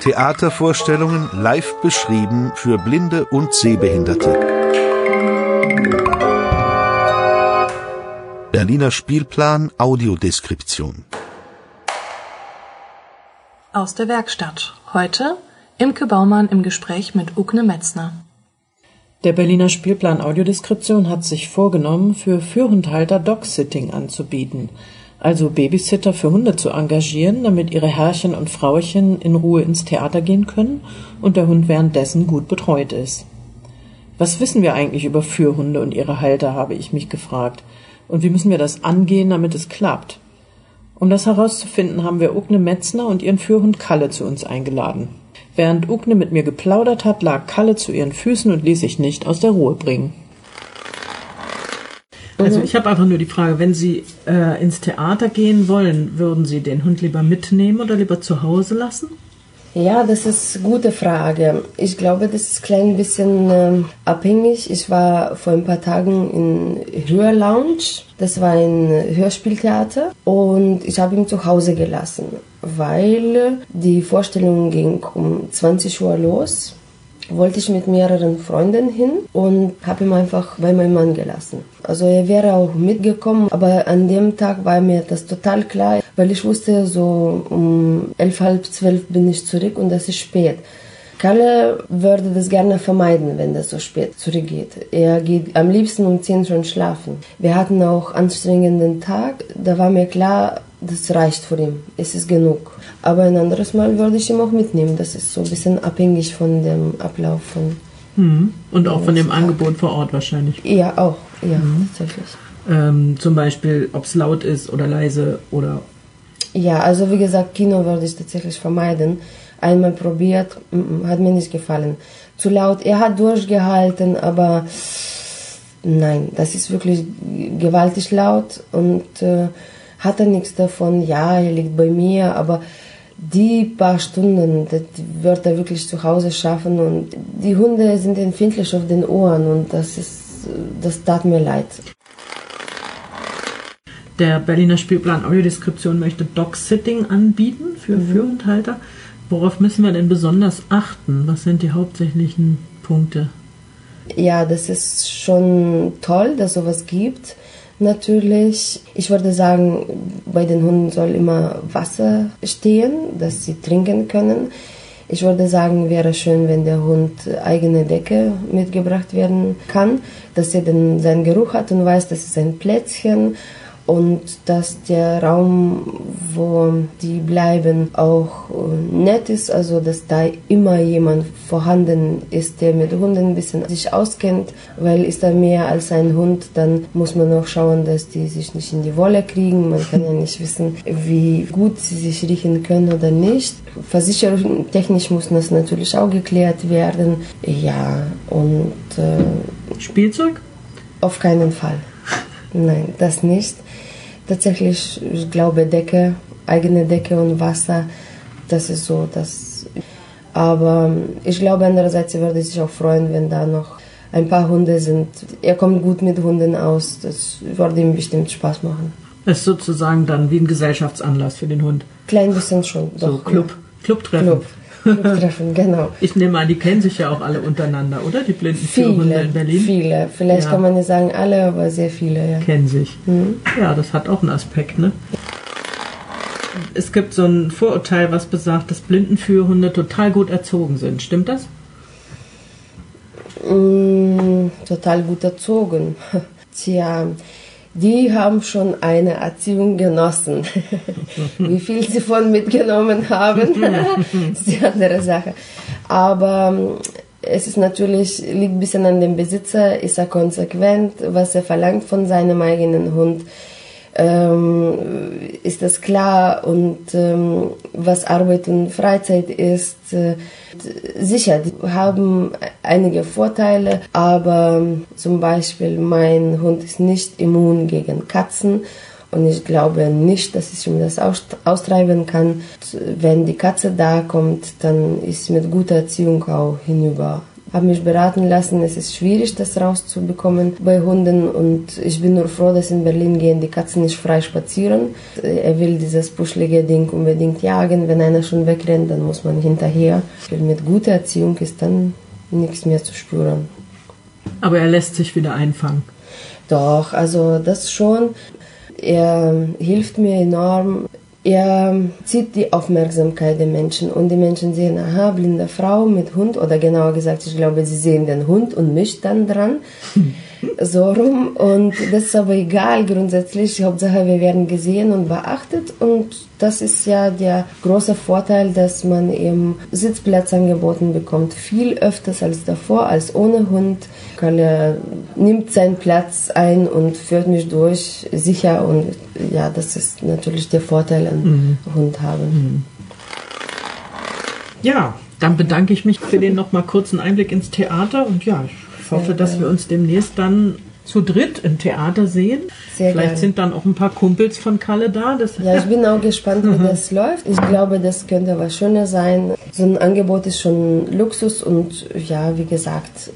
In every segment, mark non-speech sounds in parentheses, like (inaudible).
Theatervorstellungen live beschrieben für Blinde und Sehbehinderte. Berliner Spielplan Audiodeskription. Aus der Werkstatt. Heute Imke Baumann im Gespräch mit Ugne Metzner. Der Berliner Spielplan Audiodeskription hat sich vorgenommen, für Fürhundhalter Dog-Sitting anzubieten – also Babysitter für Hunde zu engagieren, damit ihre Herrchen und Frauchen in Ruhe ins Theater gehen können und der Hund währenddessen gut betreut ist. Was wissen wir eigentlich über Fürhunde und ihre Halter, habe ich mich gefragt. Und wie müssen wir das angehen, damit es klappt? Um das herauszufinden, haben wir Ugne Metzner und ihren Fürhund Kalle zu uns eingeladen. Während Ugne mit mir geplaudert hat, lag Kalle zu ihren Füßen und ließ sich nicht aus der Ruhe bringen. Also mhm. ich habe einfach nur die Frage, wenn Sie äh, ins Theater gehen wollen, würden Sie den Hund lieber mitnehmen oder lieber zu Hause lassen? Ja, das ist eine gute Frage. Ich glaube, das ist ein klein bisschen äh, abhängig. Ich war vor ein paar Tagen in Hörlounge. Das war ein Hörspieltheater und ich habe ihn zu Hause gelassen, weil die Vorstellung ging um 20 Uhr los wollte ich mit mehreren Freunden hin und habe ihn einfach bei meinem Mann gelassen. Also er wäre auch mitgekommen, aber an dem Tag war mir das total klar, weil ich wusste, so um elf, halb zwölf bin ich zurück und das ist spät. Kalle würde das gerne vermeiden, wenn das so spät zurückgeht. Er geht am liebsten um 10 schon schlafen. Wir hatten auch anstrengenden Tag. Da war mir klar, das reicht für ihn. Es ist genug. Aber ein anderes Mal würde ich ihn auch mitnehmen. Das ist so ein bisschen abhängig von dem Ablauf von. Mhm. Und auch von dem Angebot vor Ort wahrscheinlich. Ja, auch. Ja, mhm. tatsächlich. Ähm, zum Beispiel, ob es laut ist oder leise oder. Ja, also wie gesagt, Kino würde ich tatsächlich vermeiden einmal probiert, hat mir nicht gefallen. Zu laut, er hat durchgehalten, aber nein, das ist wirklich gewaltig laut und äh, hat er nichts davon. Ja, er liegt bei mir, aber die paar Stunden, das wird er wirklich zu Hause schaffen und die Hunde sind empfindlich auf den Ohren und das ist, das tat mir leid. Der Berliner Spielplan Audiodeskription möchte Dog-Sitting anbieten für mhm. Führendhalter. Worauf müssen wir denn besonders achten? Was sind die hauptsächlichen Punkte? Ja, das ist schon toll, dass sowas gibt. Natürlich, ich würde sagen, bei den Hunden soll immer Wasser stehen, dass sie trinken können. Ich würde sagen, wäre schön, wenn der Hund eigene Decke mitgebracht werden kann, dass er dann seinen Geruch hat und weiß, das ist ein Plätzchen und dass der Raum, wo die bleiben, auch nett ist, also dass da immer jemand vorhanden ist, der mit Hunden ein bisschen sich auskennt, weil ist da mehr als ein Hund, dann muss man auch schauen, dass die sich nicht in die Wolle kriegen. Man kann ja nicht wissen, wie gut sie sich riechen können oder nicht. Versicherungstechnisch muss das natürlich auch geklärt werden. Ja, und äh, Spielzeug? Auf keinen Fall. Nein, das nicht tatsächlich, ich glaube, Decke, eigene Decke und Wasser, das ist so, das. Aber ich glaube, andererseits würde sich auch freuen, wenn da noch ein paar Hunde sind. Er kommt gut mit Hunden aus, das würde ihm bestimmt Spaß machen. Das ist sozusagen dann wie ein Gesellschaftsanlass für den Hund. Klein bisschen schon, doch. So Club, ja. Clubtreffen. Club. Clubtreffen, genau. (laughs) Ich nehme an, die kennen sich ja auch alle untereinander, oder? Die blinden Führhunde in Berlin. Viele, vielleicht ja. kann man nicht sagen alle, aber sehr viele, ja. Kennen sich. Mhm. Ja, das hat auch einen Aspekt, ne? Es gibt so ein Vorurteil, was besagt, dass Blindenführhunde total gut erzogen sind. Stimmt das? Mm, total gut erzogen. (laughs) Tja, die haben schon eine Erziehung genossen. (laughs) Wie viel sie von mitgenommen haben, (laughs) ist die andere Sache. Aber ähm, es ist natürlich, liegt ein bisschen an dem Besitzer, ist er konsequent, was er verlangt von seinem eigenen Hund ähm, ist das klar und ähm, was Arbeit und Freizeit ist. Äh, sicher, die haben einige Vorteile, aber zum Beispiel mein Hund ist nicht immun gegen Katzen und ich glaube nicht, dass ich ihm das austreiben kann. Wenn die Katze da kommt, dann ist mit guter Erziehung auch hinüber habe mich beraten lassen. Es ist schwierig, das rauszubekommen bei Hunden und ich bin nur froh, dass in Berlin gehen die Katzen nicht frei spazieren. Er will dieses puschlige Ding unbedingt jagen. Wenn einer schon wegrennt, dann muss man hinterher. Mit guter Erziehung ist dann nichts mehr zu spüren. Aber er lässt sich wieder einfangen. Doch, also das schon. Er hilft mir enorm. Er zieht die Aufmerksamkeit der Menschen und die Menschen sehen, aha, blinde Frau mit Hund oder genauer gesagt, ich glaube, sie sehen den Hund und mich dann dran. (laughs) so rum und das ist aber egal grundsätzlich. Hauptsache, wir werden gesehen und beachtet und das ist ja der große Vorteil, dass man eben Sitzplatz angeboten bekommt, viel öfters als davor, als ohne Hund. Kalle nimmt seinen Platz ein und führt mich durch sicher und ja, das ist natürlich der Vorteil an mhm. Hund haben. Mhm. Ja, dann bedanke ich mich für den nochmal kurzen Einblick ins Theater und ja, ich hoffe, dass wir uns demnächst dann zu dritt im Theater sehen. Sehr Vielleicht gerne. sind dann auch ein paar Kumpels von Kalle da. Das ja, ich bin auch gespannt, wie (laughs) das läuft. Ich glaube, das könnte was Schönes sein. So ein Angebot ist schon Luxus und ja, wie gesagt,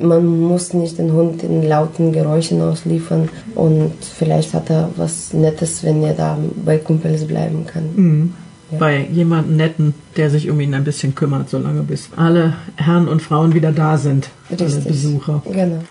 man muss nicht den Hund in lauten Geräuschen ausliefern und vielleicht hat er was Nettes, wenn er da bei Kumpels bleiben kann. Mhm ja. bei jemandem Netten, der sich um ihn ein bisschen kümmert, solange bis alle Herren und Frauen wieder da sind, Richtig. alle Besucher. Genau.